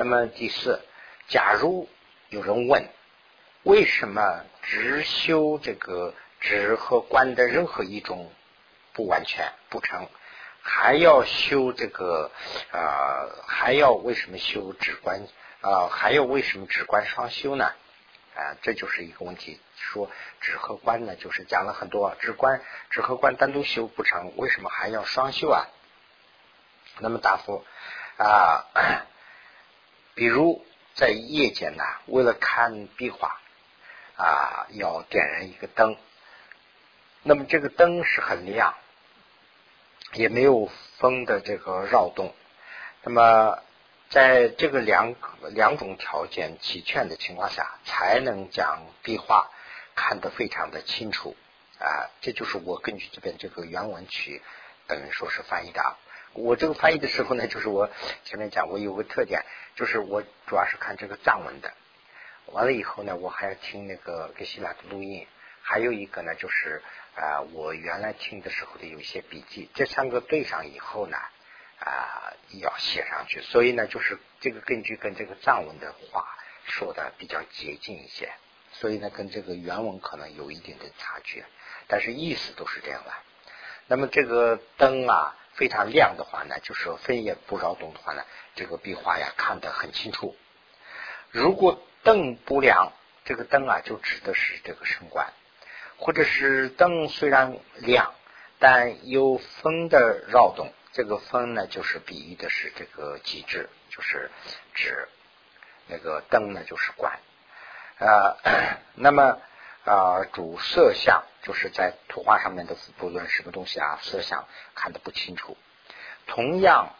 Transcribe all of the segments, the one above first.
那么第四，假如有人问，为什么只修这个止和观的任何一种不完全不成，还要修这个啊？还要为什么修止观啊？还要为什么止观双修呢？啊，这就是一个问题。说止和观呢，就是讲了很多止观、止和观单独修不成，为什么还要双修啊？那么答复啊，比如在夜间呢，为了看壁画啊，要点燃一个灯，那么这个灯是很亮，也没有风的这个扰动，那么。在这个两两种条件齐全的情况下，才能将壁画看得非常的清楚啊！这就是我根据这边这个原文去等于说是翻译的。我这个翻译的时候呢，就是我前面讲我有个特点，就是我主要是看这个藏文的。完了以后呢，我还要听那个给希腊的录音，还有一个呢，就是啊，我原来听的时候的有一些笔记。这三个对上以后呢。啊，要写上去，所以呢，就是这个根据跟这个藏文的话说的比较接近一些，所以呢，跟这个原文可能有一定的差距，但是意思都是这样的。那么这个灯啊非常亮的话呢，就是风也不扰动的话呢，这个壁画呀看得很清楚。如果灯不亮，这个灯啊就指的是这个升观，或者是灯虽然亮，但有风的扰动。这个风呢，就是比喻的是这个极致，就是指那个灯呢，就是管啊。那么啊，主色相就是在图画上面的不论什么东西啊，色相看得不清楚。同样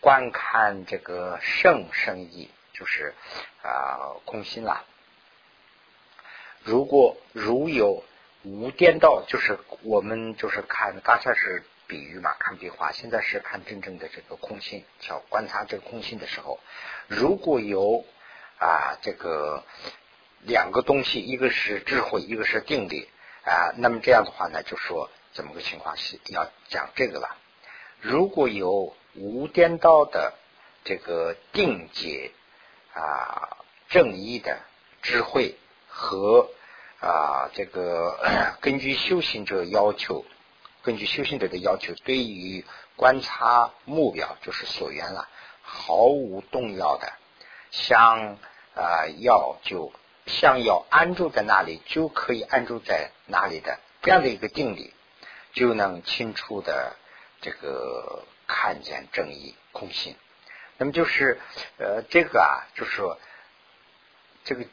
观看这个圣圣意，就是啊空心啦。如果如有无颠倒，就是我们就是看刚才是。比喻嘛，看壁画，现在是看真正的这个空性，要观察这个空心的时候，如果有啊这个两个东西，一个是智慧，一个是定力啊，那么这样的话呢，就说怎么个情况是要讲这个了。如果有无颠倒的这个定解啊正义的智慧和啊这个 根据修行者要求。根据修行者的要求，对于观察目标就是所缘了，毫无动摇的，想啊要就想要安住在那里，就可以安住在那里的这样的一个定理，就能清楚的这个看见正义空性。那么就是呃这个啊，就是说这个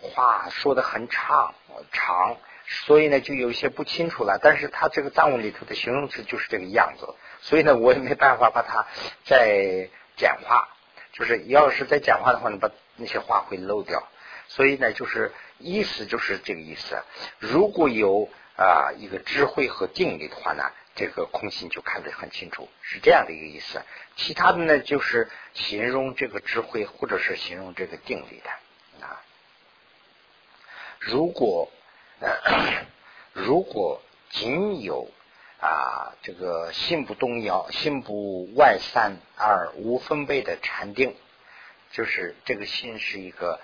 话说的很长长。所以呢，就有一些不清楚了。但是他这个藏文里头的形容词就是这个样子，所以呢，我也没办法把它再简化。就是要是再简化的话呢，把那些话会漏掉。所以呢，就是意思就是这个意思。如果有啊一个智慧和定力的话呢，这个空性就看得很清楚，是这样的一个意思。其他的呢，就是形容这个智慧或者是形容这个定力的啊。如果 如果仅有啊这个心不动摇、心不外散而无分贝的禅定，就是这个心是一个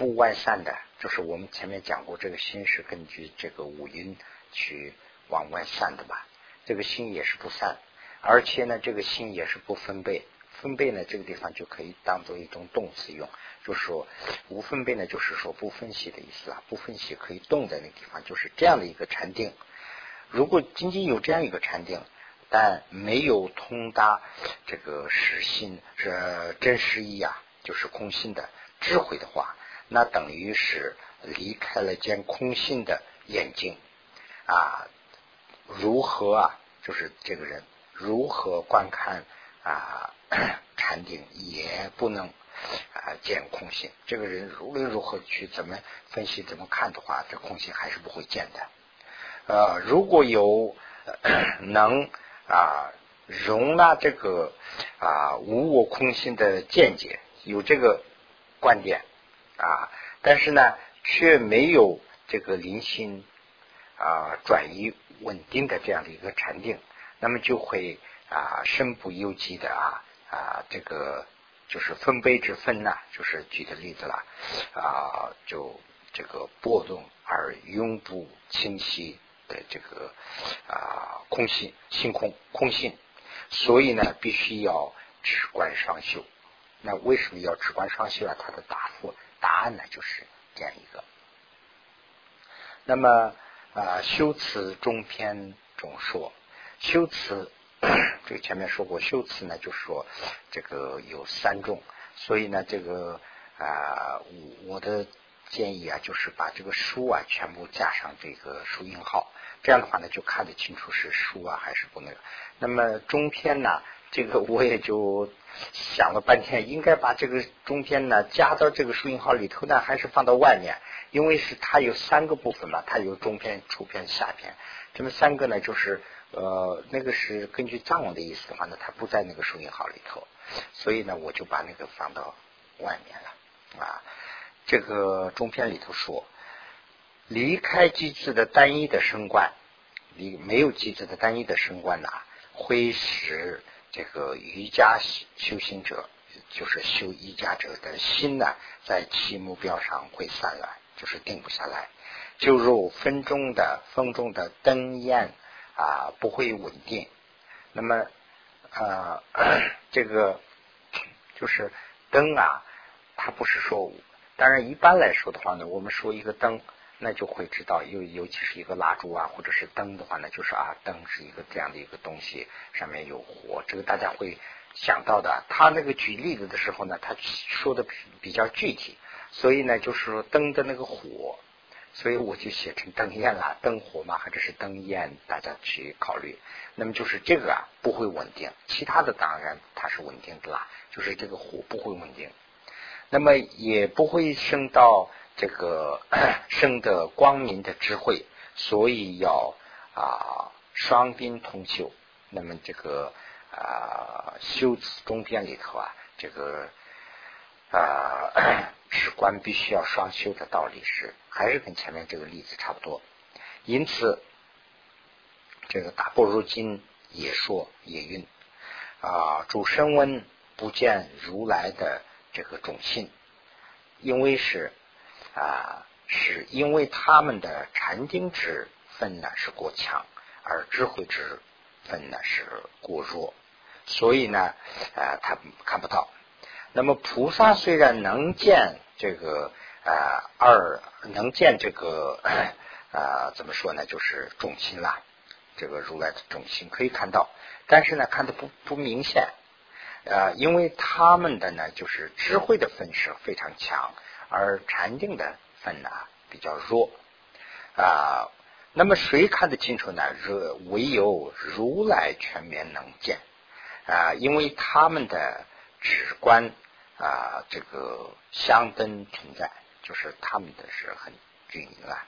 不外散的，就是我们前面讲过，这个心是根据这个五音去往外散的吧？这个心也是不散，而且呢，这个心也是不分贝。分贝呢，这个地方就可以当做一种动词用。就是说无分贝呢，就是说不分析的意思啊，不分析可以动在那个地方，就是这样的一个禅定。如果仅仅有这样一个禅定，但没有通达这个实心是真实意啊，就是空心的智慧的话，那等于是离开了见空心的眼睛啊。如何啊？就是这个人如何观看啊 禅定，也不能。啊，见空性，这个人无论如何去怎么分析、怎么看的话，这空性还是不会见的。呃，如果有能啊容纳这个啊无我空性的见解，有这个观点啊，但是呢，却没有这个灵性啊转移稳定的这样的一个禅定，那么就会啊身不由己的啊啊这个。就是分杯之分呐，就是举的例子了啊，就这个波动而永不清晰的这个啊空性性空空性，所以呢，必须要直观上修。那为什么要直观上修啊？他的答复答案呢，就是这样一个。那么啊，修辞中篇中说，修辞 这个前面说过，修辞呢就是说这个有三种，所以呢，这个啊，我的建议啊，就是把这个书啊全部加上这个书印号，这样的话呢，就看得清楚是书啊还是不那个。那么中篇呢？这个我也就想了半天，应该把这个中间呢加到这个书印号里头呢，还是放到外面？因为是它有三个部分嘛，它有中篇、初篇、下篇。这么三个呢，就是呃，那个是根据藏文的意思的话呢，它不在那个书印号里头，所以呢，我就把那个放到外面了啊。这个中篇里头说，离开机制的单一的升官，离没有机制的单一的升官呐，会使。这个瑜伽修行者，就是修瑜伽者的心呢，在其目标上会散乱，就是定不下来，就如风中的风中的灯焰啊，不会稳定。那么啊，这个就是灯啊，它不是说，当然一般来说的话呢，我们说一个灯。那就会知道，尤尤其是一个蜡烛啊，或者是灯的话呢，就是啊，灯是一个这样的一个东西，上面有火，这个大家会想到的。他那个举例子的时候呢，他说的比较具体，所以呢，就是说灯的那个火，所以我就写成灯焰啦，灯火嘛，或者是灯焰，大家去考虑。那么就是这个啊，不会稳定，其他的当然它是稳定的啦，就是这个火不会稳定，那么也不会升到。这个 生得光明的智慧，所以要啊双兵同修。那么这个啊修辞中篇里头啊，这个啊 史观必须要双修的道理是，还是跟前面这个例子差不多。因此，这个大般若经也说也云啊主升温不见如来的这个种性，因为是。啊，是因为他们的禅定之分呢是过强，而智慧之分呢是过弱，所以呢，啊，他看不到。那么菩萨虽然能见这个啊二，能见这个啊怎么说呢？就是重心啦，这个如来的重心可以看到，但是呢，看的不不明显啊，因为他们的呢就是智慧的分是非常强。而禅定的分呢比较弱啊，那么谁看得清楚呢？如唯有如来全面能见啊，因为他们的直观啊，这个相等存在，就是他们的是很均匀啊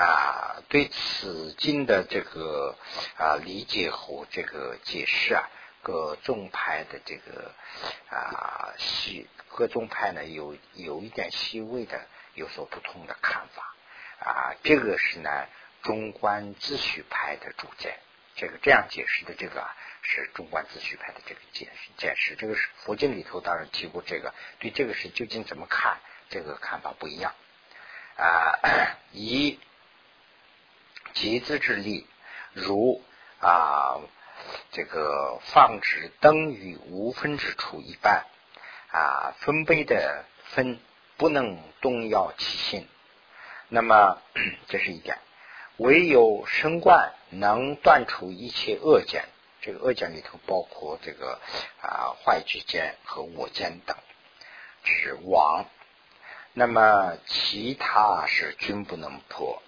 啊。对此经的这个啊理解和这个解释啊。各宗派的这个啊细各宗派呢有有一点细微的有所不同的看法啊，这个是呢中观自序派的主见，这个这样解释的这个是中观自序派的这个解释解释，这个是佛经里头当然提过这个，对这个是究竟怎么看，这个看法不一样啊，以集资之力如啊。这个放置灯于无分之处一般啊，分杯的分不能动摇其性。那么 这是一点，唯有升观能断除一切恶见。这个恶见里头包括这个啊坏之见和我见等，是王。那么其他是均不能破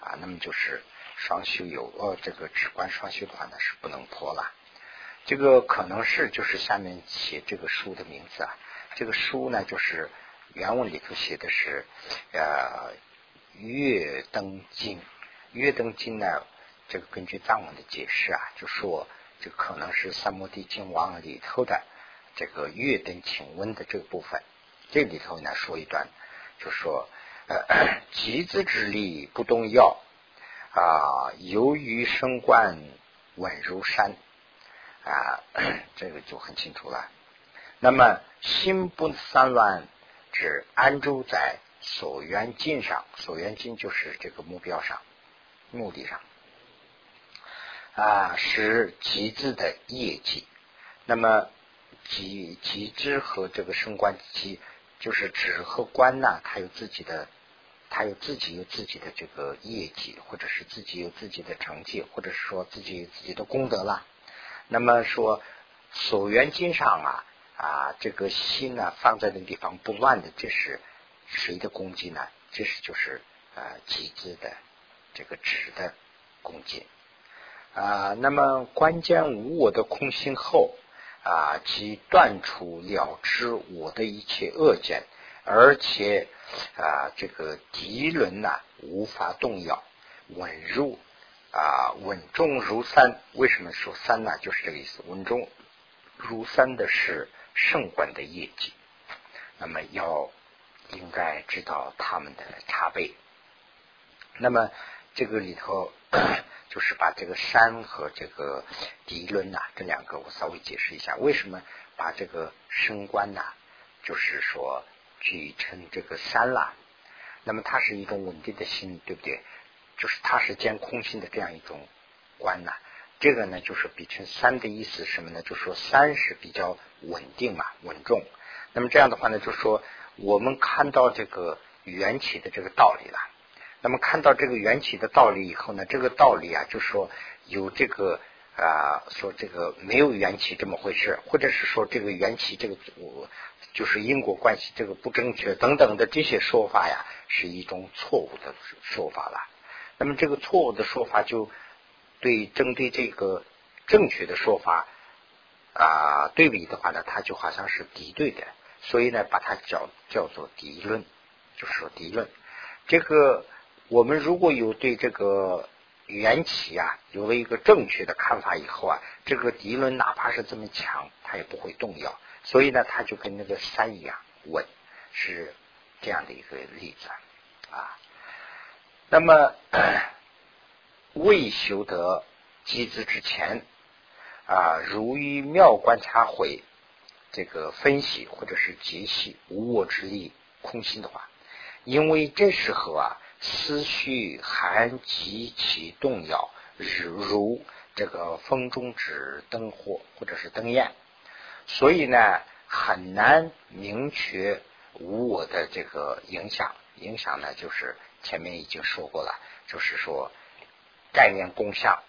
啊。那么就是。双修有呃，这个直观双修的话呢是不能破了。这个可能是就是下面写这个书的名字啊。这个书呢就是原文里头写的是呃《月灯经》。《月灯经》呢，这个根据藏文的解释啊，就说这可能是《三摩地经王》里头的这个月灯请问的这个部分。这里头呢说一段，就说呃 集资之力不动摇。啊，由于升官稳如山啊，这个就很清楚了。那么心不散乱，只安住在所缘境上，所缘境就是这个目标上、目的上啊，是极致的业绩。那么极极致和这个升官极，就是指和官呐，它有自己的。他有自己有自己的这个业绩，或者是自己有自己的成绩，或者是说自己有自己的功德了。那么说所缘经上啊啊，这个心呢放在那地方不乱的，这是谁的功绩呢？这是就是啊极致的这个值的功绩啊。那么关键无我的空心后啊，即断除了知我的一切恶见。而且啊，这个敌轮呐无法动摇，稳入啊稳重如山。为什么说山呢？就是这个意思。稳重如山的是圣官的业绩，那么要应该知道他们的差别。那么这个里头 就是把这个山和这个敌轮呐这两个我稍微解释一下，为什么把这个升官呐，就是说。举成这个山了，那么它是一种稳定的心，对不对？就是它是兼空性的这样一种观呐。这个呢，就是比成山的意思什么呢？就说山是比较稳定嘛，稳重。那么这样的话呢，就说我们看到这个缘起的这个道理了。那么看到这个缘起的道理以后呢，这个道理啊，就说有这个。啊，说这个没有缘起这么回事，或者是说这个缘起这个就是因果关系这个不正确等等的这些说法呀，是一种错误的说法了。那么这个错误的说法就对针对这个正确的说法啊对比的话呢，它就好像是敌对的，所以呢把它叫叫做敌论，就是说敌论。这个我们如果有对这个。缘起啊，有了一个正确的看法以后啊，这个敌论哪怕是这么强，它也不会动摇。所以呢，它就跟那个山一样稳，是这样的一个例子啊。那么未修得机智之前啊，如于妙观察会这个分析或者是解析无我之力空心的话，因为这时候啊。思绪还极其动摇，如这个风中指灯火或者是灯焰，所以呢很难明确无我的这个影响。影响呢就是前面已经说过了，就是说概念共相。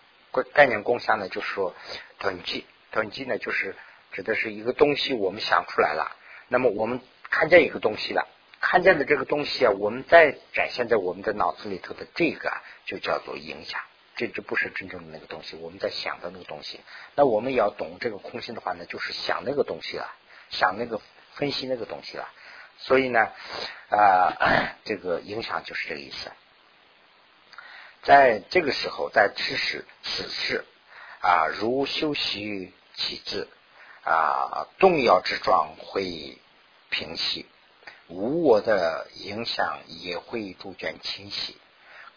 概念共相呢就是说统计，统计呢就是指的是一个东西我们想出来了，那么我们看见一个东西了。看见的这个东西啊，我们在展现在我们的脑子里头的这个，就叫做影响。这这不是真正的那个东西，我们在想的那个东西。那我们要懂这个空性的话呢，就是想那个东西了，想那个分析那个东西了。所以呢，啊，这个影响就是这个意思。在这个时候，在此时此事啊，如修习起智啊，动摇之状会平息。无我的影响也会逐渐清晰，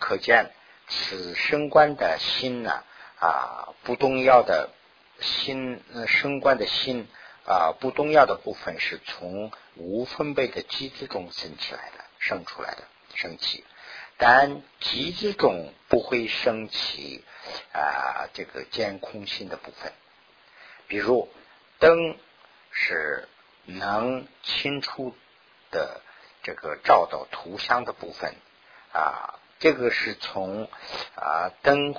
可见此升官的心呢啊不动摇的心，升官的心啊不动摇的部分是从无分贝的机制中生起来的，生出来的升起，但机制中不会升起啊这个监空心的部分，比如灯是能清楚。的这个照到图像的部分啊，这个是从啊灯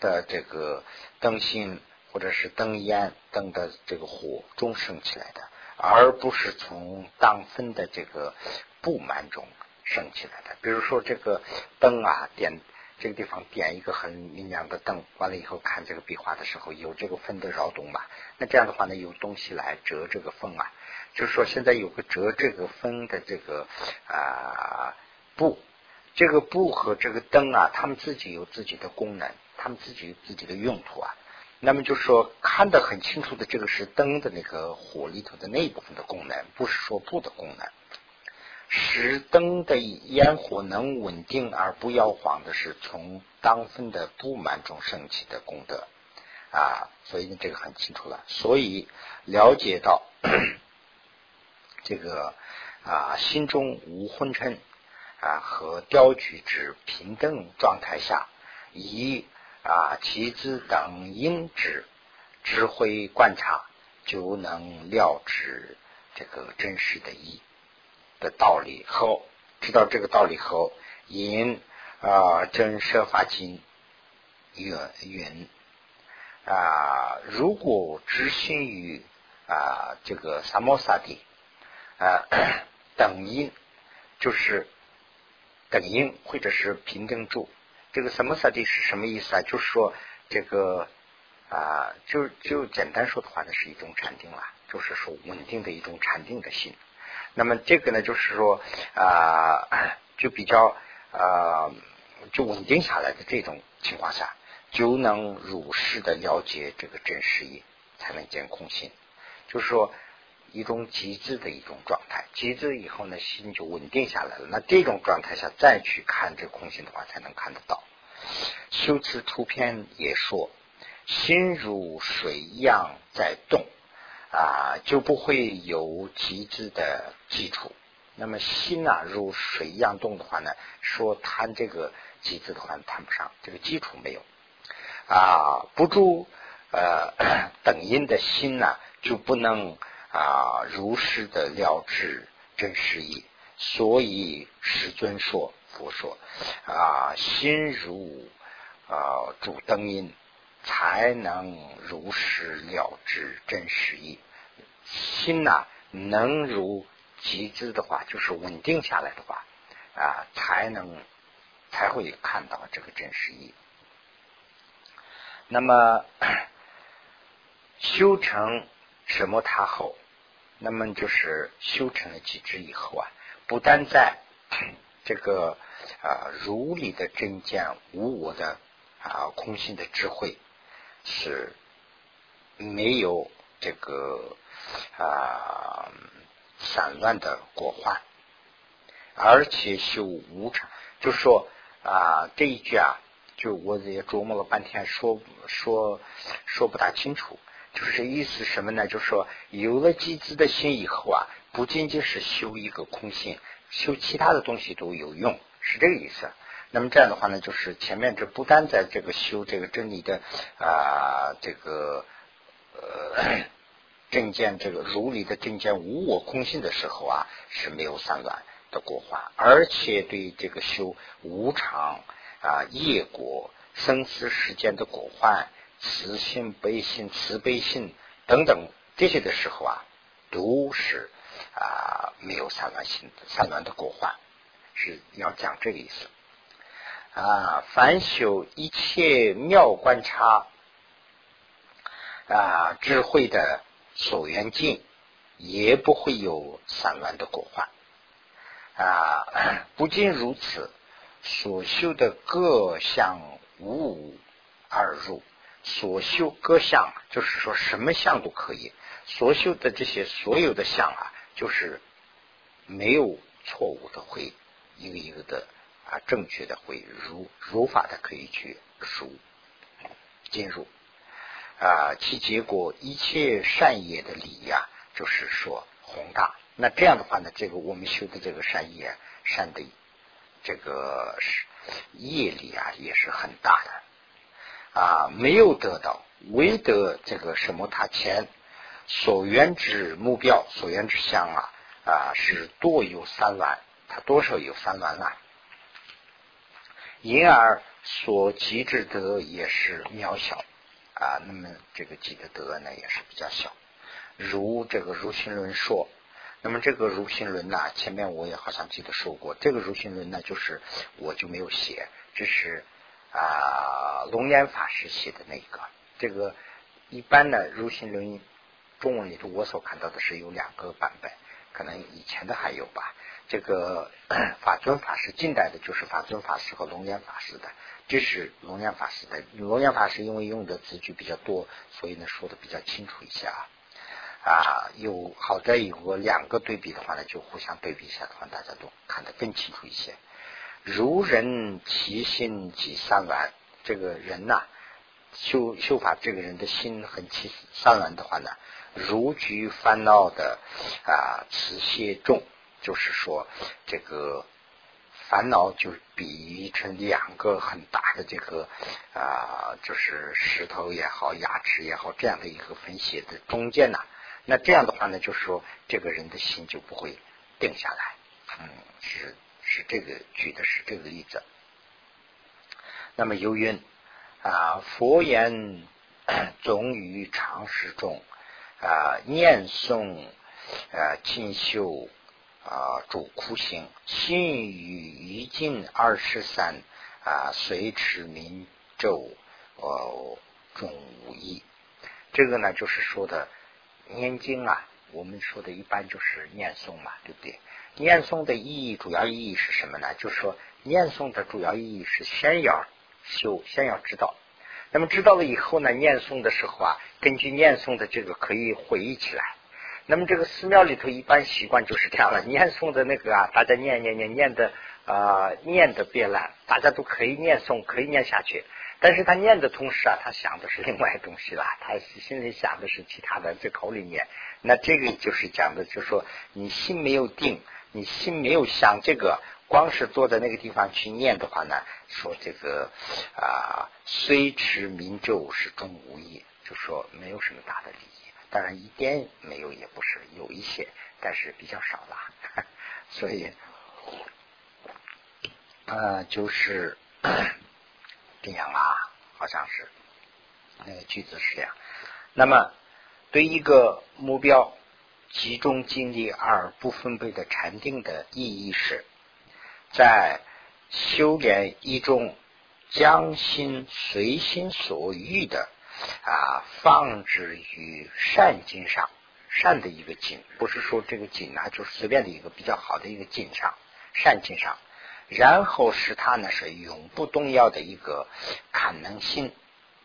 的这个灯芯或者是灯烟灯的这个火中升起来的，而不是从当分的这个布幔中升起来的。比如说这个灯啊，点这个地方点一个很明亮的灯，完了以后看这个壁画的时候有这个分的扰动嘛，那这样的话呢，有东西来折这个风啊。就是说，现在有个折这个风的这个啊布，这个布和这个灯啊，他们自己有自己的功能，他们自己有自己的用途啊。那么就是说，看得很清楚的这个是灯的那个火里头的那一部分的功能，不是说布的功能。使灯的烟火能稳定而不摇晃的是从当分的布满中升起的功德啊，所以呢，这个很清楚了。所以了解到。这个啊心中无昏沉啊和雕举之平等状态下，以啊其子等因之智慧观察，就能了知这个真实的意的道理。后，知道这个道理后，因啊真设法经云云啊，如果执行于啊这个萨摩萨的啊 等因，就是等应或者是平等住，这个萨摩萨的是什么意思啊？就是说这个啊，就就简单说的话呢，是一种禅定了，就是说稳定的一种禅定的心。那么这个呢，就是说啊，就比较啊，就稳定下来的这种情况下，就能如实的了解这个真实意，才能见空心。就是说一种极致的一种状态，极致以后呢，心就稳定下来了。那这种状态下再去看这空心的话，才能看得到。修辞图片也说，心如水一样在动。啊，就不会有极致的基础。那么心啊，如水一样动的话呢，说谈这个极致的话谈不上，这个基础没有啊，不住呃 等因的心呢，就不能啊如实的了知真实意。所以师尊说，佛说啊，心如啊主灯音。才能如实了知真实意。心呐，能如极致的话，就是稳定下来的话啊，才能才会看到这个真实意。那么 修成什么他后，那么就是修成了极致以后啊，不但在 这个啊如理的真见无我的啊空性的智慧。是没有这个啊散乱的果患，而且修无常，就说啊这一句啊，就我也琢磨了半天，说说说不大清楚，就是意思什么呢？就是说有了机智的心以后啊，不仅仅是修一个空性，修其他的东西都有用，是这个意思。那么这样的话呢，就是前面这不单在这个修这个真理的啊，这个呃正见这个如理的正见无我空性的时候啊，是没有散乱的果患，而且对这个修无常啊业果生死时间的果患慈心悲心慈悲心等等这些的时候啊，都是啊没有散乱心散乱的果患，是要讲这个意思。啊，凡修一切妙观察啊，智慧的所缘境，也不会有散乱的果患啊。不仅如此，所修的各项无而入，所修各项，就是说什么相都可以。所修的这些所有的相啊，就是没有错误的，会一个一个的。啊，正确的会如如法的可以去熟进入啊，其结果一切善业的理呀，就是说宏大。那这样的话呢，这个我们修的这个善业善的这个业力啊，也是很大的啊。没有得到，唯得这个什么？他前所缘之目标，所缘之相啊啊，是多有三万，他多少有三万万。因而所及之德也是渺小啊，那么这个积的德呢也是比较小。如这个如心论说，那么这个如心论呢，前面我也好像记得说过，这个如心论呢，就是我就没有写，这是啊龙岩法师写的那个。这个一般呢，如心论中文里头我所看到的是有两个版本，可能以前的还有吧。这个 法尊法师近代的，就是法尊法师和龙岩法师的，这是龙岩法师的。龙岩法师因为用的字句比较多，所以呢说的比较清楚一些啊。啊，有好在有个两个对比的话呢，就互相对比一下的话，大家都看得更清楚一些。如人其心即三完，这个人呐，修修法这个人的心很其散乱的话呢，如居烦恼的啊，此些重，就是说这个烦恼就比喻成两个很大的这个啊，就是石头也好，牙齿也好，这样的一个分析的中间呐。那这样的话呢，就是说这个人的心就不会定下来。嗯，是是这个举的是这个例子。那么由于啊，佛言总于常识中。啊，念诵啊，进修啊，主苦行，心语一尽二十三啊，随持明咒哦，中无异。这个呢，就是说的念经啊，我们说的一般就是念诵嘛，对不对？念诵的意义，主要意义是什么呢？就是说，念诵的主要意义是先要修，先要知道。那么知道了以后呢，念诵的时候啊，根据念诵的这个可以回忆起来。那么这个寺庙里头一般习惯就是这样了，念诵的那个啊，大家念念念念的啊，念的别烂，大家都可以念诵，可以念下去。但是他念的同时啊，他想的是另外东西了，他心里想的是其他的，在口里念。那这个就是讲的，就是说你心没有定，你心没有想这个。光是坐在那个地方去念的话呢，说这个啊，虽持名咒是中无益，就说没有什么大的利益。当然一点没有也不是，有一些，但是比较少了。所以啊，就是这样啊，好像是那个句子是这样。那么对一个目标集中精力而不分配的禅定的意义是。在修炼一种将心随心所欲的啊放置于善境上，善的一个境，不是说这个境啊，就是随便的一个比较好的一个境上，善境上，然后使它呢是永不动摇的一个可能性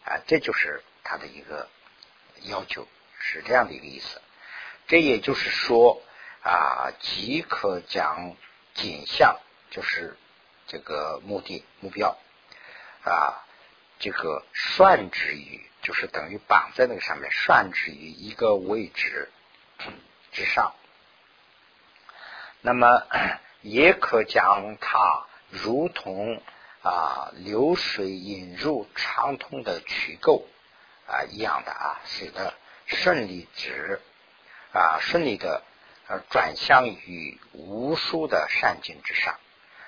啊，这就是他的一个要求，是这样的一个意思。这也就是说啊，即可将景象。就是这个目的目标啊，这个拴之于，就是等于绑在那个上面，拴之于一个位置之上。那么 也可将它如同啊流水引入畅通的渠沟啊一样的啊，使得顺利之啊顺利的呃转向于无数的善境之上。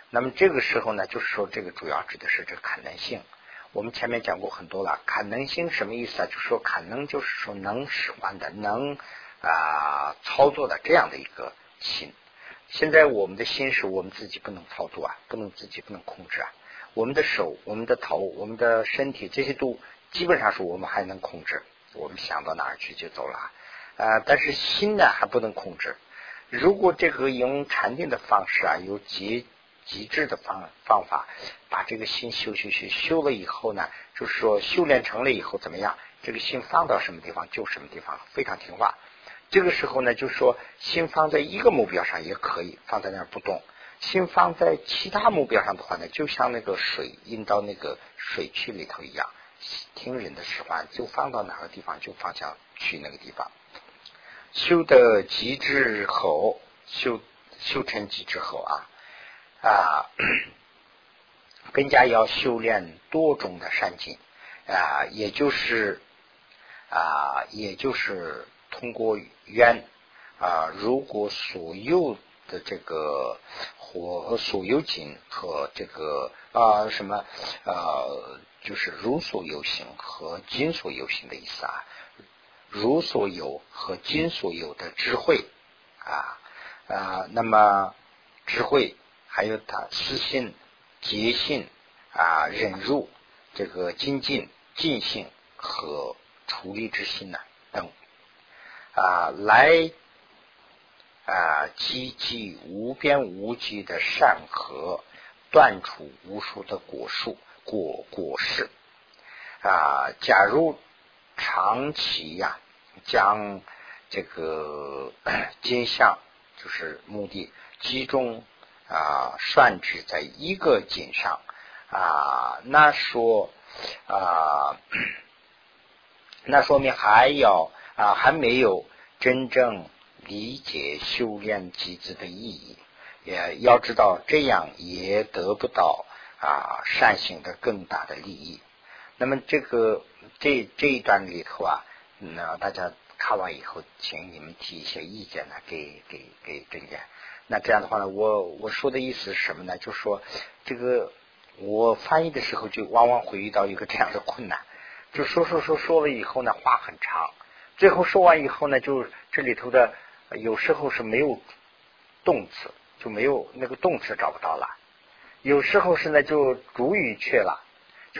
那么这个时候呢，就是说这个主要指的是这个可能性。我们前面讲过很多了，可能性什么意思啊？就是说可能就是说能使唤的、能啊操作的这样的一个心。现在我们的心是我们自己不能操作啊，不能自己不能控制啊。我们的手、我们的头、我们的身体这些都基本上是我们还能控制，我们想到哪儿去就走了啊。但是心呢还不能控制。如果这个用禅定的方式啊，有极极致的方方法，把这个心修修修修了以后呢，就是说修炼成了以后怎么样？这个心放到什么地方就什么地方，非常听话。这个时候呢，就是说心放在一个目标上也可以放在那儿不动。心放在其他目标上的话呢，就像那个水引到那个水渠里头一样，听人的使唤，就放到哪个地方就方向去那个地方。修得极致后，修修成极致后啊。啊，更加要修炼多种的善境啊，也就是啊，也就是通过缘啊，如果所有的这个火所有境和这个啊什么啊，就是如所有行和今所有行的意思啊，如所有和今所有的智慧啊啊，那么智慧。还有他私信、节信啊、忍辱、这个精进、尽性和处理之心呢等啊，来啊积积无边无际的善和，断除无数的果树果果实啊。假如长期呀，将这个 金相就是目的集中。啊，算指在一个井上啊，那说啊，那说明还要啊，还没有真正理解修炼机制的意义。也要知道，这样也得不到啊善行的更大的利益。那么这个这这一段里头啊，那大家看完以后，请你们提一些意见呢，给给给郑姐。那这样的话呢，我我说的意思是什么呢？就说这个我翻译的时候，就往往会遇到一个这样的困难，就说说说说了以后呢，话很长，最后说完以后呢，就这里头的有时候是没有动词，就没有那个动词找不到了；有时候是呢，就主语去了。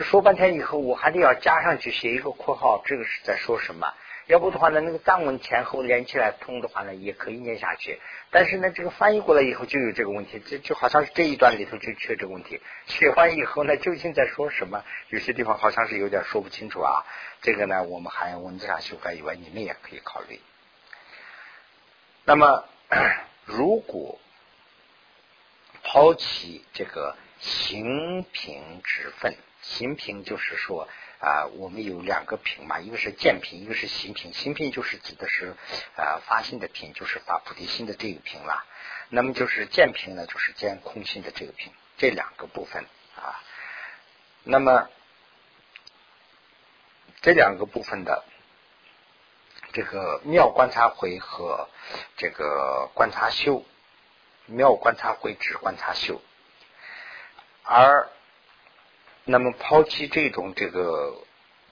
说半天以后，我还得要加上去写一个括号，这个是在说什么？要不的话呢，那个藏文前后连起来通的话呢，也可以念下去。但是呢，这个翻译过来以后就有这个问题，这就好像是这一段里头就缺这个问题。写完以后呢，究竟在说什么？有些地方好像是有点说不清楚啊。这个呢，我们还文字上修改以外，你们也可以考虑。那么，如果抛弃这个行平之分。行品就是说啊，我们有两个品嘛，一个是见品，一个是行品。行品就是指的是啊发心的品，就是发菩提心的这个品了。那么就是见品呢，就是见空心的这个品，这两个部分啊。那么这两个部分的这个妙观察回和这个观察修，妙观察回指观察修，而。那么抛弃这种这个，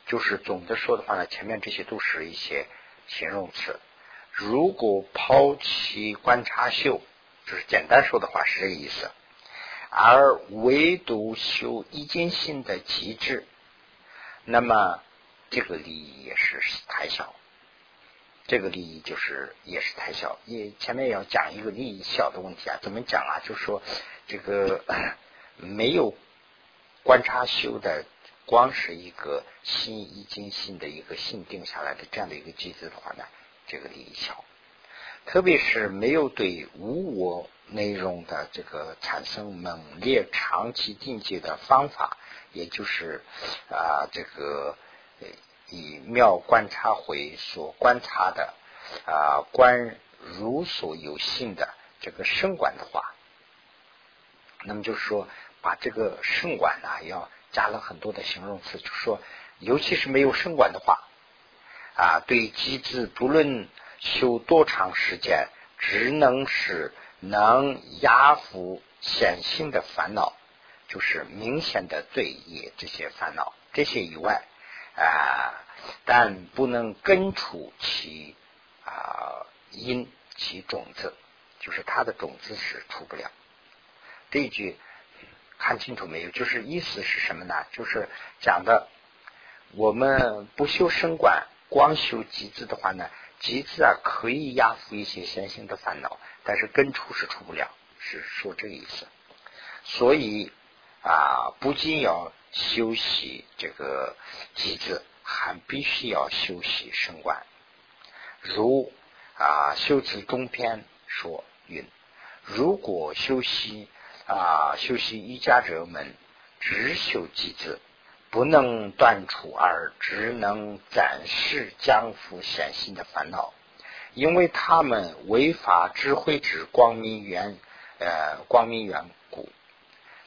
就是总的说的话呢，前面这些都是一些形容词。如果抛弃观察修，就是简单说的话是这个意思，而唯独修一见性的极致，那么这个利益也是太小。这个利益就是也是太小。也前面要讲一个利益小的问题啊，怎么讲啊？就是说这个 没有。观察修的光是一个心一经心的一个性定下来的这样的一个机制的话呢，这个利益小。特别是没有对无我内容的这个产生猛烈长期定界的方法，也就是啊这个以妙观察会所观察的啊观如所有性的这个生观的话，那么就是说。把这个圣管呢，要加了很多的形容词，就说，尤其是没有圣管的话，啊，对机智不论修多长时间，只能是能压服显性的烦恼，就是明显的罪业这些烦恼，这些以外啊，但不能根除其啊因其种子，就是它的种子是除不了。这一句。看清楚没有？就是意思是什么呢？就是讲的，我们不修身观，光修机子的话呢，机子啊可以压服一些先行的烦恼，但是根除是除不了，是说这个意思。所以啊，不仅要修习这个机子，还必须要修习身观。如啊，修持中篇说云：如果修习。啊，修习瑜伽者们只修几字，不能断除而只能暂时降伏显性的烦恼，因为他们违法智慧之光明缘呃光明缘故，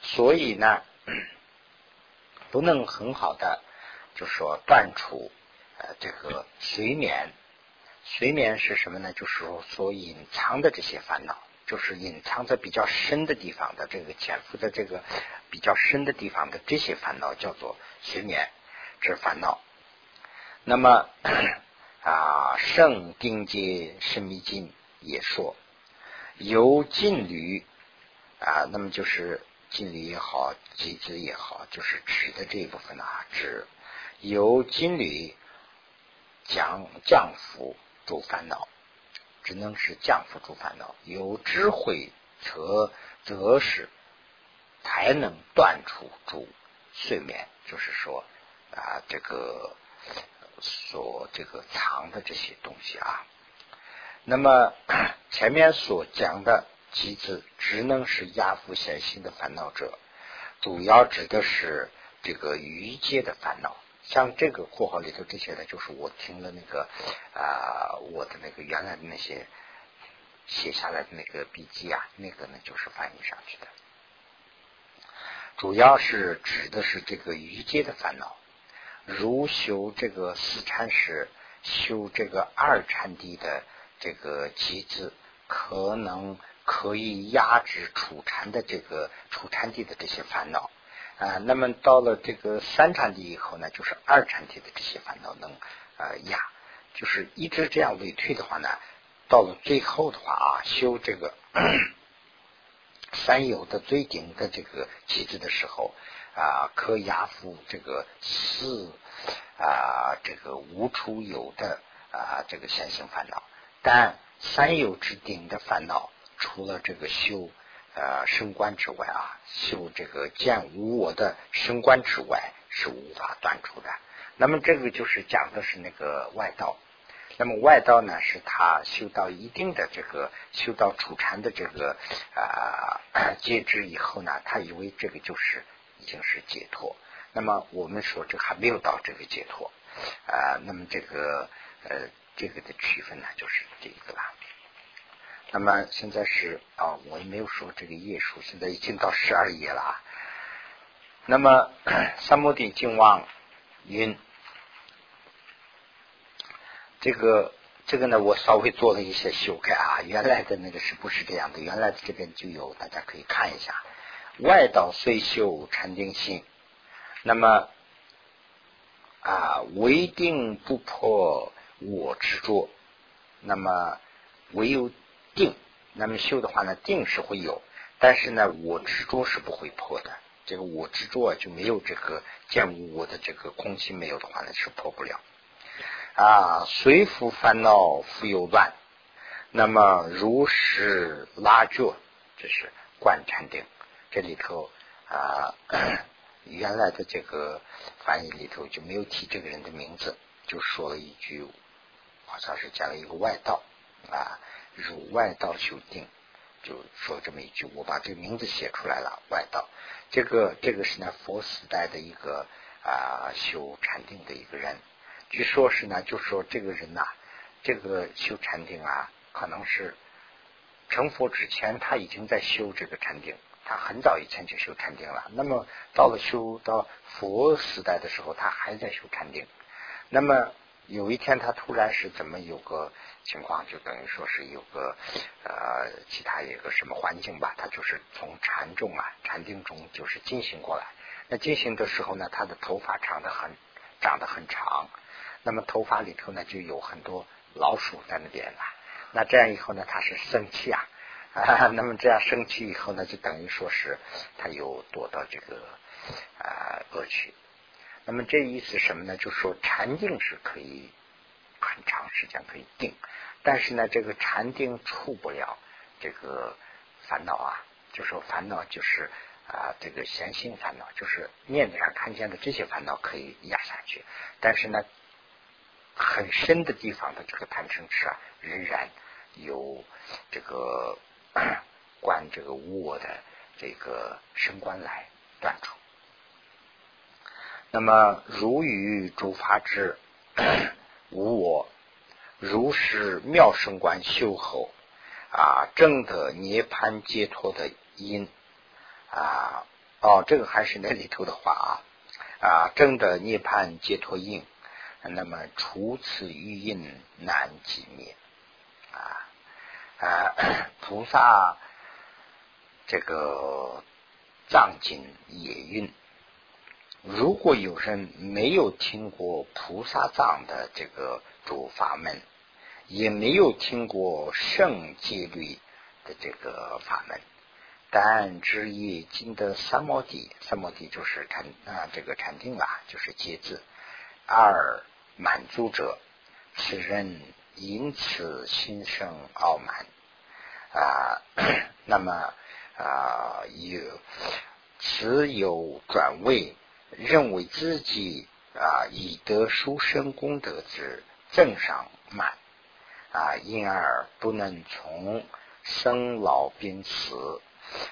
所以呢，不能很好的就说断除呃这个随眠，随眠是什么呢？就是说所隐藏的这些烦恼。就是隐藏在比较深的地方的这个潜伏在这个比较深的地方的这些烦恼叫做随眠之烦恼。那么啊，圣定界圣密经也说，由禁律啊，那么就是禁律也好，机子也好，就是指的这一部分啊，指由禁律降降伏诸烦恼。只能是降伏诸烦恼，有智慧则则是才能断除诸睡眠，就是说啊，这个所这个藏的这些东西啊。那么前面所讲的机子，只能是压服显性的烦恼者，主要指的是这个余界的烦恼，像这个括号里头这些呢，就是我听了那个啊，我的那个原来的那些写下来的那个笔记啊，那个呢就是翻译上去的，主要是指的是这个余阶的烦恼。如修这个四禅时，修这个二禅地的这个机子，可能可以压制初禅的这个初禅地的这些烦恼啊。那么到了这个三禅地以后呢，就是二禅地的这些烦恼能呃压，就是一直这样累退的话呢，到了最后的话啊，修这个 三有的最顶的这个机子的时候。啊，可压服这个四啊，这个无处有的啊，这个现行烦恼。但三有之顶的烦恼，除了这个修呃升官之外啊，修这个见无我的升官之外，是无法断除的。那么这个就是讲的是那个外道。那么外道呢，是他修到一定的这个修到初禅的这个啊阶制以后呢，他以为这个就是。已经是解脱，那么我们说这还没有到这个解脱啊。那么这个呃，这个的区分呢，就是这个了。那么现在是啊，我也没有说这个页数，现在已经到十二页了啊。那么 三摩地净望云，这个这个呢，我稍微做了一些修改啊。原来的那个是不是这样的？原来的这边就有，大家可以看一下。外道虽修禅定性，那么啊，唯定不破我执着。那么唯有定，那么修的话呢，定是会有，但是呢，我执着是不会破的。这个我执着啊就没有这个见无我的这个空性没有的话呢，是破不了。啊，随复烦恼复有乱，那么如是拉觉，这是观禅定。这里头啊，原来的这个翻译里头就没有提这个人的名字，就说了一句，好像是讲了一个外道啊，入外道修定，就说这么一句。我把这个名字写出来了，外道。这个这个是呢佛时代的一个啊修禅定的一个人，据说是呢，就说这个人呐，这个修禅定啊，可能是成佛之前他已经在修这个禅定。他很早以前就修禅定了，那么到了修到佛时代的时候，他还在修禅定。那么有一天，他突然是怎么有个情况，就等于说是有个呃其他一个什么环境吧，他就是从禅中啊禅定中就是进行过来。那进行的时候呢，他的头发长得很长得很长，那么头发里头呢就有很多老鼠在那边了。那这样以后呢，他是生气啊。啊，那么这样生气以后呢，就等于说是他又躲到这个啊恶趣。那么这意思什么呢？就说禅定是可以很长时间可以定，但是呢，这个禅定触不了这个烦恼啊。就说烦恼就是啊，这个闲心烦恼，就是面子上看见的这些烦恼可以压下去，但是呢，很深的地方的这个贪嗔痴啊，仍然有这个。观这个无我的这个升观来断除。那么如与诸法之无我，如是妙生观修后啊，正得涅盘解脱的因啊哦，这个还是那里头的话啊啊，正得涅盘解脱因，那么除此余因难寂灭啊。啊，菩萨这个藏经也蕴，如果有人没有听过菩萨藏的这个诸法门，也没有听过圣戒律的这个法门，但知业经的三摩地，三摩地就是禅啊，这个禅定啊，就是戒字，二满足者，此人。因此心生傲慢啊，那么啊有此有转位，认为自己啊以得殊胜功德之正上慢啊，因而不能从生老病死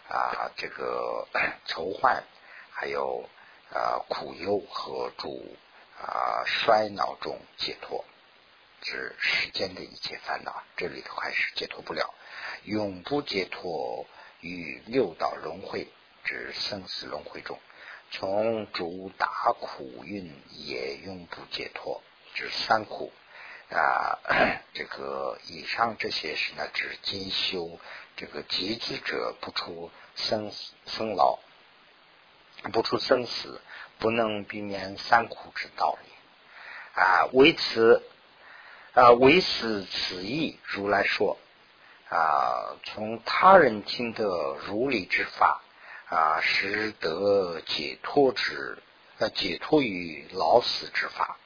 啊这个 愁患，还有啊苦忧和诸啊衰老中解脱，指世间的一切烦恼，这里头还是解脱不了，永不解脱于六道轮回，指生死轮回中，从主打苦运也永不解脱，指三苦。啊，这个以上这些是呢，指今修这个集资者不出生生老，不出生死，不能避免三苦之道理啊。为此啊，为此此意，如来说啊，从他人听得如理之法啊，实得解脱之呃解脱于老死之法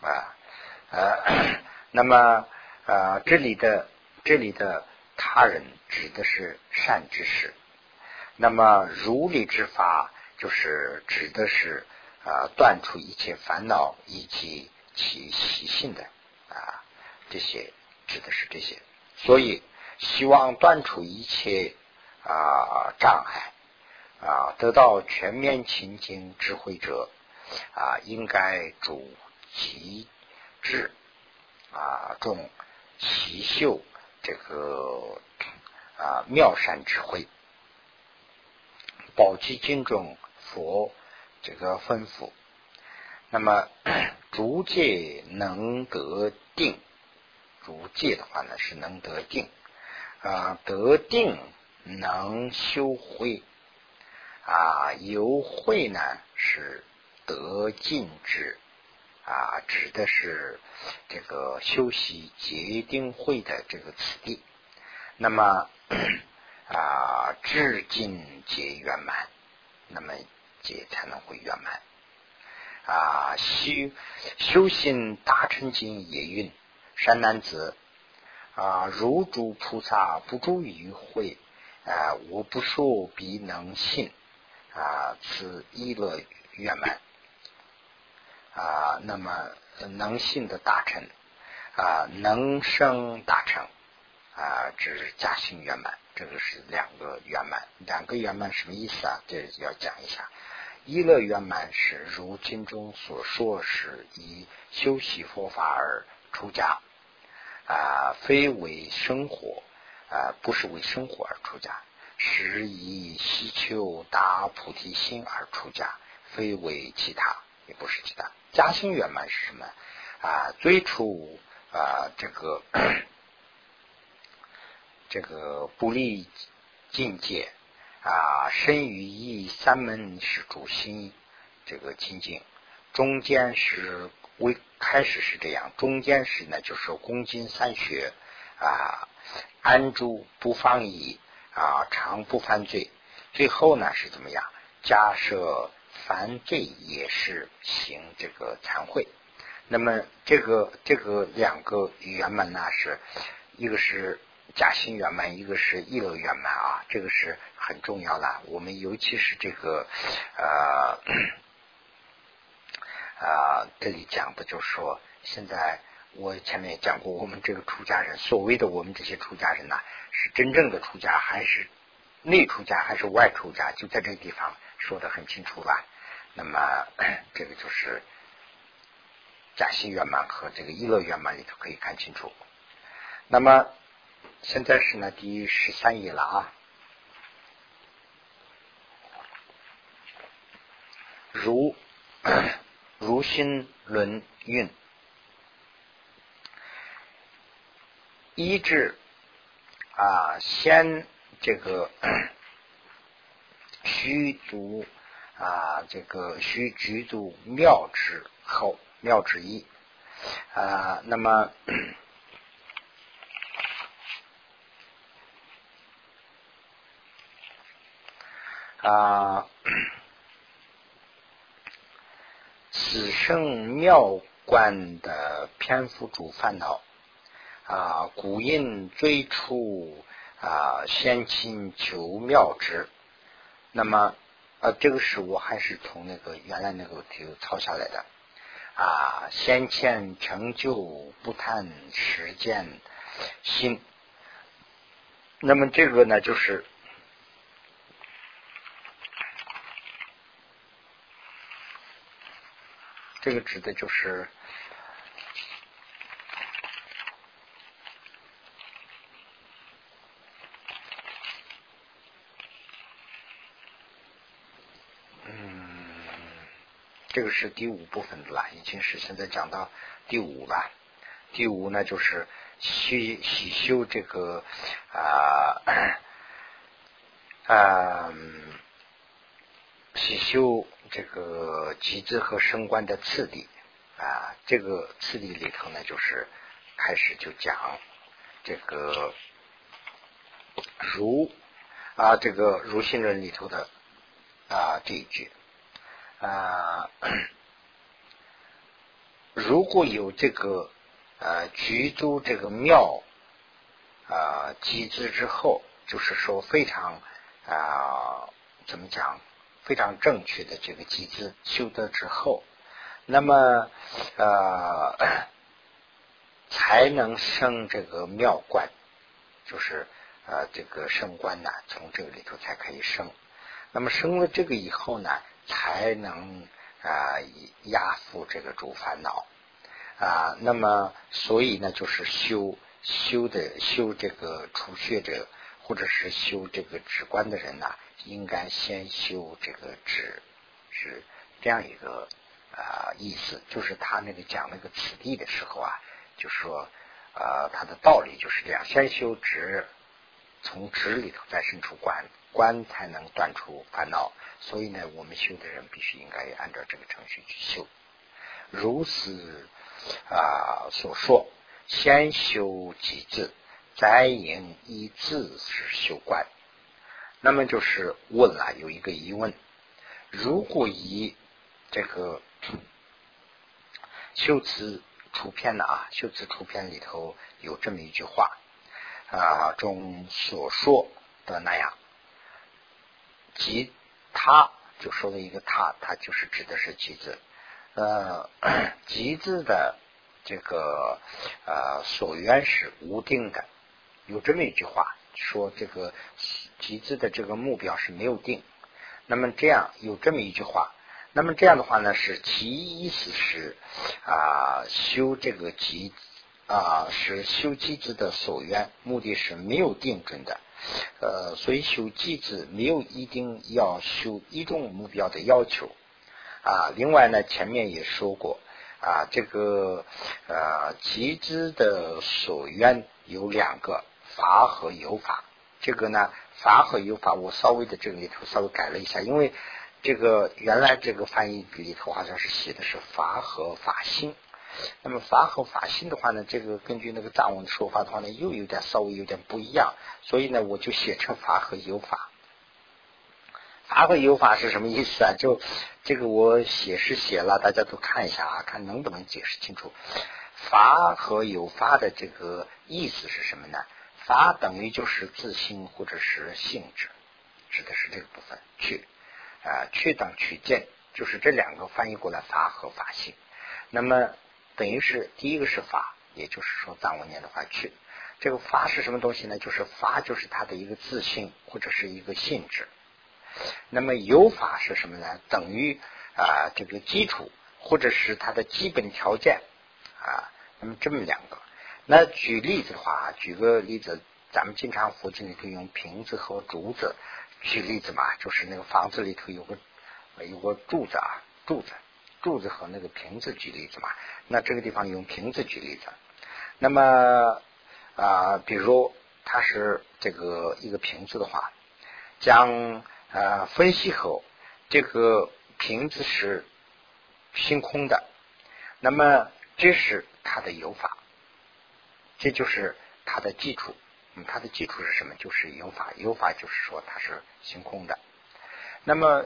啊。呃，那么呃，这里的这里的他人指的是善知识，那么如理之法就是指的是啊断除一切烦恼以及其习性的啊这些指的是这些，所以希望断除一切啊障碍啊得到全面清净智慧者啊应该主其。智啊，重其秀这个啊妙善智慧，宝积经中佛这个吩咐，那么 逐戒能得定，逐戒的话呢是能得定啊，得定能修慧啊，有慧呢是得尽智。啊，指的是这个修习结定慧的这个此地。那么 啊，至尽皆圆满，那么皆才能会圆满。啊，修修行大乘经也云：善男子啊，如诸菩萨不住于慧啊，无不说必能信啊，此一乐圆满。啊，那么能信的大臣啊，能生大成啊，指加行圆满，这个是两个圆满。两个圆满什么意思啊？这要讲一下。一乐圆满是如经中所说，是以修习佛法而出家啊，非为生活啊，不是为生活而出家，是以希求大菩提心而出家，非为其他，也不是其他。加心圆满是什么啊？最初啊，这个这个不离境界啊，身于意三门是主心，这个清净。中间是为开始是这样，中间是呢，就是恭敬三学啊，安住不放逸啊，常不犯罪。最后呢是怎么样？假设。犯罪也是行这个忏悔，那么这个这个两个圆满呢，是一个是假心圆满，一个是意乐圆满啊，这个是很重要的。我们尤其是这个呃 啊，这里讲的就是说，现在我前面也讲过，我们这个出家人，所谓的我们这些出家人呢，是真正的出家还是内出家还是外出家，就在这个地方说的很清楚吧。那么 这个就是假心圆满和这个一乐圆满里头可以看清楚。那么现在是呢第十三页了啊。如如心轮运，一至啊先这个虚读。啊，这个虚居住妙之后，妙之一啊，那么啊，此生妙观的篇幅主烦恼啊，古印最初啊，先亲求妙之，那么。啊，这个是我还是从那个原来那个题抄下来的啊。先前成就不贪实践心，那么这个呢，就是这个指的就是。这个是第五部分的了，已经是现在讲到第五了。第五呢，就是洗洗修这个啊啊洗修这个集资和升官的次第啊。这个次第里头呢，就是开始就讲这个如啊这个如心论里头的啊这一句。啊，如果有这个呃居住这个庙啊机制之后，就是说非常啊怎么讲非常正确的这个机制修得之后，那么呃才能升这个庙官，就是呃这个升官呢，从这个里头才可以升。那么升了这个以后呢？才能啊压服这个诸烦恼。啊，那么所以呢，就是修修的修这个除穴者，或者是修这个止观的人呐，应该先修这个止止这样一个啊意思，就是他那个讲那个此地的时候啊，就说啊他的道理就是这样，先修止，从止里头再生出观，观才能断除烦恼。所以呢，我们修的人必须应该按照这个程序去修。如此啊所说，先修己字，再引一字是修观。那么就是问了，有一个疑问：如果以这个修辞出篇的啊，修辞出篇里头有这么一句话啊中所说的那样，即。他就说了一个他，他就是指的是集字，呃，集字的这个呃所缘是无定的，有这么一句话说这个集字的这个目标是没有定。那么这样有这么一句话，那么这样的话呢，是其意思是啊修这个集啊是修集字的所缘目的是没有定准的。呃，所以修机子没有一定要修一种目标的要求啊。另外呢，前面也说过啊，这个呃机子的所愿有两个法和有法。这个呢，法和有法，我稍微的这个里头稍微改了一下，因为这个原来这个翻译里头好像是写的是法和法性。那么法和法性的话呢，这个根据那个藏文的说法的话呢，又有点稍微有点不一样，所以呢，我就写成法和有法。法和有法是什么意思啊？就这个我写是写了，大家都看一下啊，看能不能解释清楚。法和有法的这个意思是什么呢？法等于就是自性或者是性质，指的是这个部分。去啊，去等取见，就是这两个翻译过来，法和法性。那么。等于是第一个是法，也就是说藏文念的话去，这个法是什么东西呢？就是法就是它的一个自性或者是一个性质。那么有法是什么呢？等于啊这个基础或者是它的基本条件啊。那么这么两个，那举例子的话，举个例子，咱们经常佛经里头用瓶子和竹子举例子嘛，就是那个房子里头有个有个柱子啊，柱子。柱子和那个瓶子举例子嘛，那这个地方用瓶子举例子。那么啊，比如它是这个一个瓶子的话，将啊分析后，这个瓶子是星空的，那么这是它的有法，这就是它的基础。嗯，它的基础是什么？就是有法，有法就是说它是星空的。那么。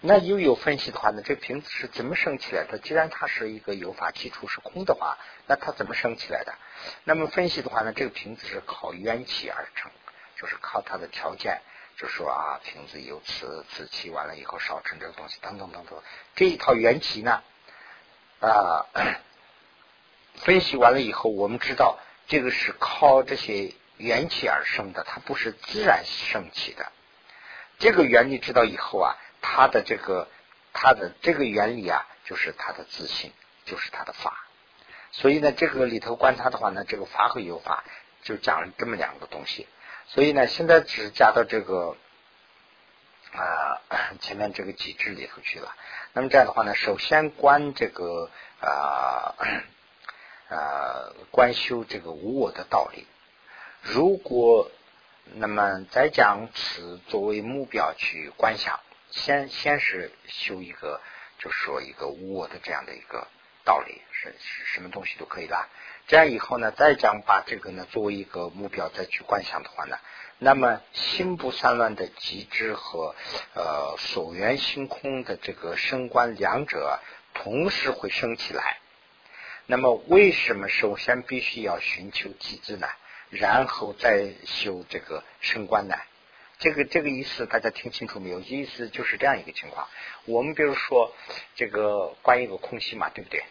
那又有分析的话呢？这瓶子是怎么升起来的？既然它是一个有法基础是空的话，那它怎么升起来的？那么分析的话呢？这个瓶子是靠元气而成，就是靠它的条件，就说啊，瓶子有瓷，瓷器完了以后烧成这个东西，等等等等。这一套元气呢，啊，分析完了以后，我们知道这个是靠这些元气而生的，它不是自然升起的。这个原理知道以后啊。它的这个，它的这个原理啊，就是它的自信，就是它的法。所以呢，这个里头观察的话呢，这个法和有法就讲了这么两个东西。所以呢，现在只加到这个啊前面这个机制里头去了。那么这样的话呢，首先观这个啊啊观修这个无我的道理。如果那么再将此作为目标去观想，先先是修一个，就说一个无我的这样的一个道理，是是什么东西都可以的。这样以后呢，再将把这个呢作为一个目标再去观想的话呢，那么心不散乱的极致和呃所缘星空的这个升观两者同时会升起来。那么为什么首先必须要寻求极致呢？然后再修这个升观呢？这个这个意思大家听清楚没有？意思就是这样一个情况。我们比如说这个观一个空心嘛，对不对？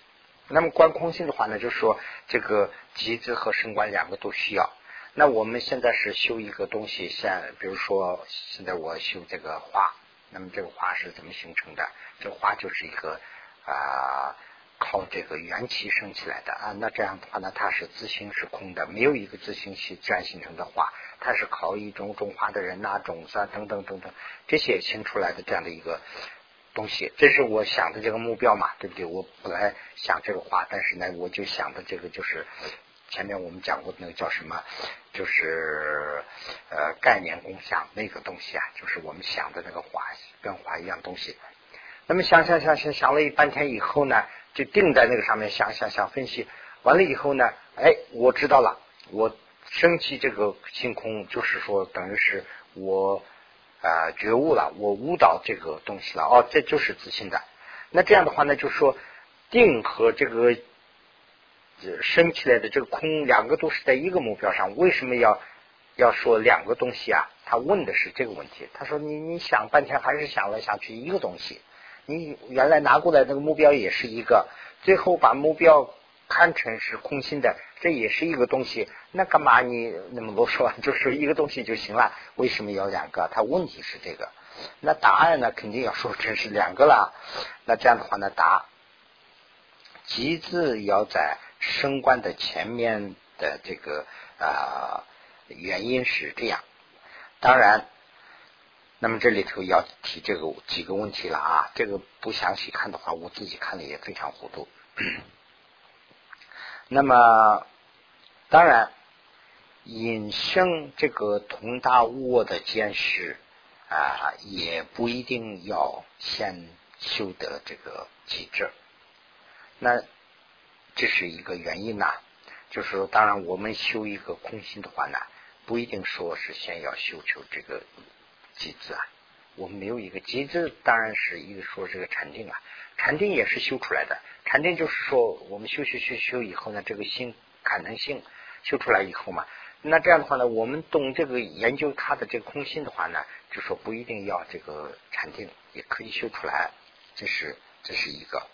那么观空心的话呢，就是说这个极致和升观两个都需要。那我们现在是修一个东西，像比如说现在我修这个花，那么这个花是怎么形成的？这个花就是一个啊。靠这个元气生起来的啊，那这样的话呢，它是自性是空的，没有一个自性系自然形成的花，它是靠一种种花的人呐、种子啊等等等等这些形出来的这样的一个东西，这是我想的这个目标嘛，对不对？我本来想这个花，但是呢，我就想的这个就是前面我们讲过那个叫什么，就是呃概念共享那个东西啊，就是我们想的那个花跟花一样东西。那么想想想想想了一半天以后呢？就定在那个上面想想想分析完了以后呢，哎，我知道了，我升起这个星空，就是说等于是我啊觉悟了，我悟到这个东西了，哦，这就是自信的。那这样的话呢，就说定和这个升起来的这个空，两个都是在一个目标上，为什么要要说两个东西啊？他问的是这个问题。他说你你想半天还是想来想去一个东西。你原来拿过来那个目标也是一个，最后把目标看成是空心的，这也是一个东西。那干嘛你那么啰嗦？就是一个东西就行了，为什么要两个？他问题是这个。那答案呢？肯定要说成是两个了。那这样的话呢，答“吉”字要在升官的前面的这个啊原因是这样。当然。那么这里头要提这个几个问题了啊，这个不详细看的话，我自己看的也非常糊涂。那么当然，引生这个同大无我的见识啊，也不一定要先修得这个机制。那这是一个原因呐，就是说，当然我们修一个空心的话呢，不一定说是先要修求这个。机制啊，我们没有一个机制，当然是一个说这个禅定啊，禅定也是修出来的。禅定就是说，我们修修修修以后呢，这个心可能性修出来以后嘛，那这样的话呢，我们懂这个研究它的这个空性的话呢，就说不一定要这个禅定，也可以修出来。这是这是一个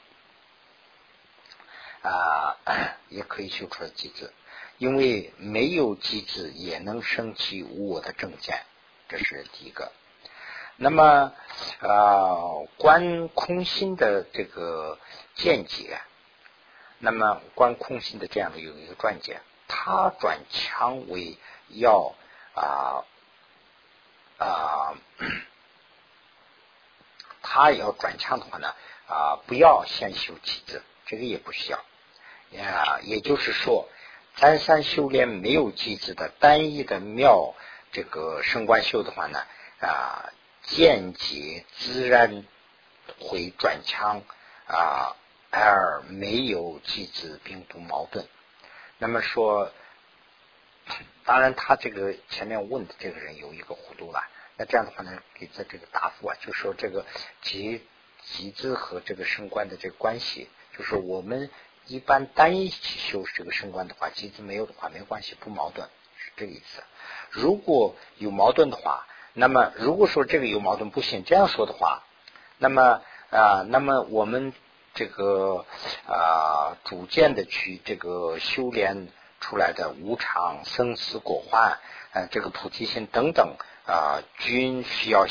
啊，也可以修出来机制，因为没有机制也能升起无我的正见。这是第一个。那么，呃，观空心的这个见解，那么观空心的这样的有一个转解，他转强为要啊啊，他要转强的话呢啊，不要先修机子，这个也不需要啊。也就是说，三三修炼没有机制的单一的妙。这个升官秀的话呢，啊，间接自然会转强啊，而没有机制并不矛盾。那么说，当然他这个前面问的这个人有一个糊涂了。那这样的话呢，给他这个答复啊，就说这个集集资和这个升官的这个关系，就是我们一般单一去修这个升官的话，集资没有的话没关系，不矛盾，这个意思。如果有矛盾的话，那么如果说这个有矛盾不行，这样说的话，那么啊，那么我们这个啊，逐渐的去这个修炼出来的无常、生死、果患，呃，这个菩提心等等啊，均需要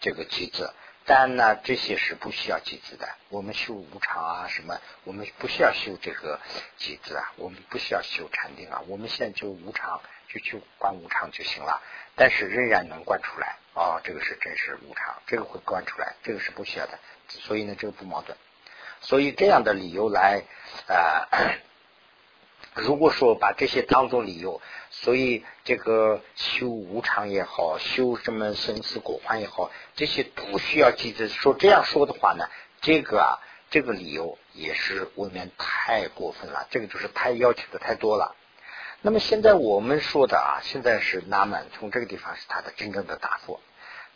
这个机制，但呢，这些是不需要集资的。我们修无常啊，什么，我们不需要修这个集资啊，我们不需要修禅定啊，我们现在就无常，就去观无常就行了。但是仍然能观出来，哦，这个是真实无常，这个会观出来，这个是不需要的。所以呢，这个不矛盾。所以这样的理由来啊。如果说把这些当做理由，所以这个修无常也好，修什么生死果幻也好，这些都需要记着。说这样说的话呢，这个啊，这个理由也是未免太过分了，这个就是太要求的太多了。那么现在我们说的啊，现在是拉满从这个地方是他的真正的答复。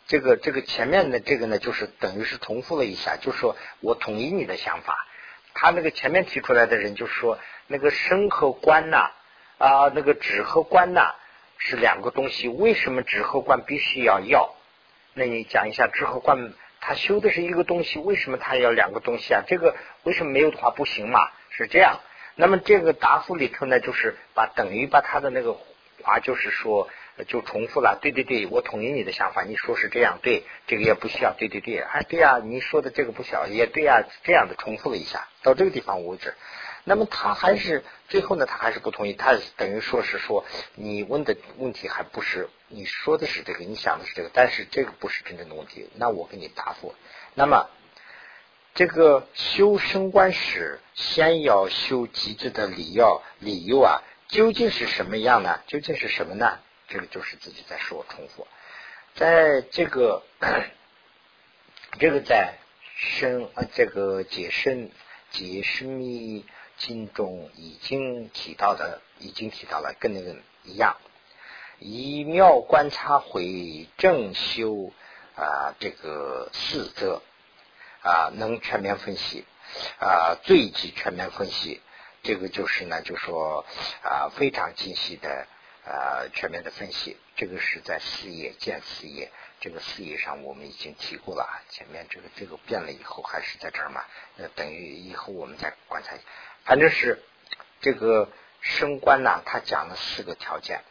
这个这个前面的这个呢，就是等于是重复了一下，就说我同意你的想法。他那个前面提出来的人就是说。那个生和观呐啊，那个止和观呐是两个东西。为什么止和观必须要要？那你讲一下止和观，他修的是一个东西，为什么他要两个东西啊？这个为什么没有的话不行嘛？是这样。那么这个答复里头呢，就是把等于把他的那个话，就是说就重复了。对对对，我同意你的想法。你说是这样，对这个也不需要。对对对，哎对呀，你说的这个不需要，也对呀，这样的重复了一下，到这个地方为止。那么他还是最后呢，他还是不同意。他等于说是说，你问的问题还不是你说的是这个，你想的是这个，但是这个不是真正的问题。那我给你答复。那么这个修升观时，先要修极致的理要理由啊，究竟是什么样呢？究竟是什么呢？这个就是自己在说重复。在这个 这个在生啊，这个解生解生密。经中已经提到的，已经提到了，跟那个一样。以妙观察回正修啊，这个四则啊，能全面分析啊，最极全面分析，这个就是呢，就说啊，非常精细的啊，全面的分析。这个是在四页见四页，这个四页上我们已经提过了。前面这个这个变了以后，还是在这儿嘛？那等于以后我们再观察。反正是这个升官呐，他讲了四个条件，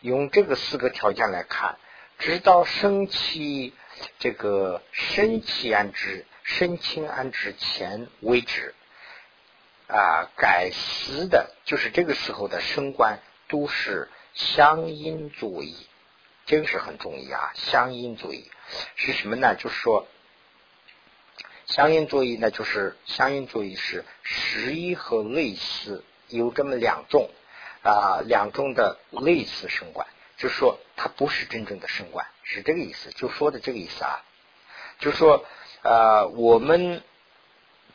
用这个四个条件来看，直到升起这个升起安置、升清安置前为止，啊，改思的，就是这个时候的升官都是相应作意，这个是很重要啊。相应作意是什么呢？就是说。相应作意呢，就是相应作意是十一和类似有这么两种啊，两种的类似升观，就说它不是真正的升观，是这个意思，就说的这个意思啊，就说呃，我们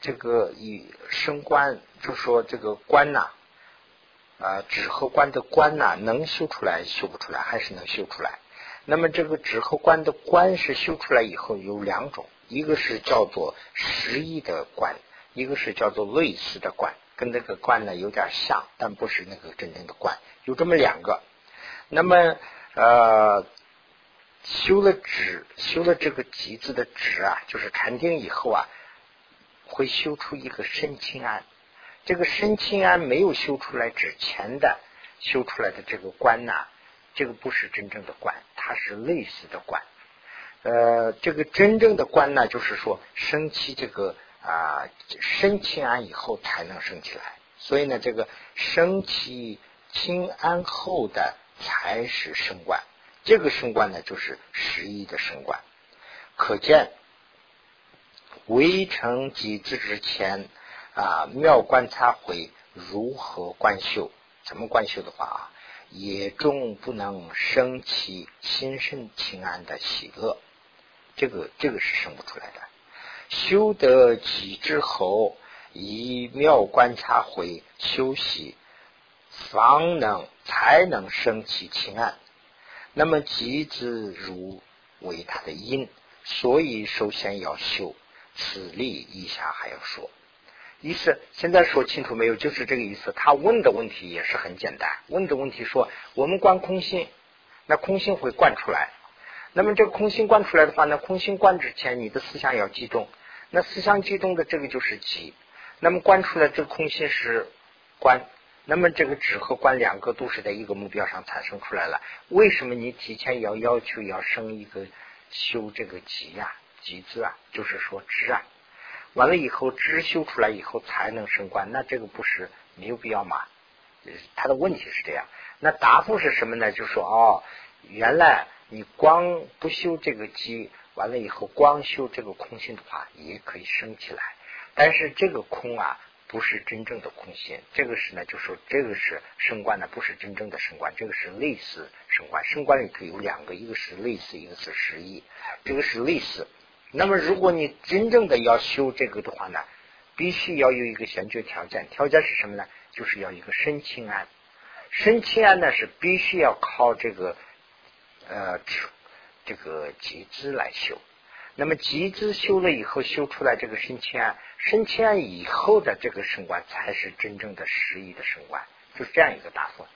这个以升观，就说这个观呐，啊，止和观的观呐，能修出来修不出来，还是能修出来。那么这个止和观的观是修出来以后有两种。一个是叫做实意的观，一个是叫做类似的观，跟那个观呢有点像，但不是那个真正的观，有这么两个。那么呃，修了止，修了这个集字的止啊，就是禅定以后啊，会修出一个身清安。这个身清安没有修出来之前的修出来的这个观呢，这个不是真正的观，它是类似的观。呃，这个真正的观呢，就是说升起这个啊，升清安以后才能升起来。所以呢，这个升起清安后的才是升观。这个升观呢，就是十一的升观。可见围城几字之前啊，妙观察会如何观修？怎么观修的话啊，也终不能升起心生情安的喜乐。这个这个是生不出来的。修得己之后，以妙观察会休息，方能才能生起清安。那么己之如为他的因，所以首先要修此例。以下还要说，意思现在说清楚没有？就是这个意思。他问的问题也是很简单，问的问题说：我们观空性，那空性会观出来。那么这个空心观出来的话，那空心观之前，你的思想要集中。那思想集中的这个就是集。那么观出来这个空心是观，那么这个止和观两个都是在一个目标上产生出来了。为什么你提前要要求要生一个修这个集呀？集资啊，就是说知啊。完了以后知修出来以后才能升官，那这个不是没有必要吗？他的问题是这样。那答复是什么呢？就说哦，原来你光不修这个机，完了以后光修这个空性的话，也可以升起来。但是这个空啊。不是真正的空心，这个是呢，就说这个是升官呢，不是真正的升官，这个是类似升官。升官里头有两个，一个是类似，一个是实意，这个是类似。那么如果你真正的要修这个的话呢，必须要有一个先决条件，条件是什么呢？就是要一个身清安。身清安呢是必须要靠这个呃这个集资来修。那么集资修了以后，修出来这个升迁。升迁以后的这个升官才是真正的实意的升官，就是这样一个打算。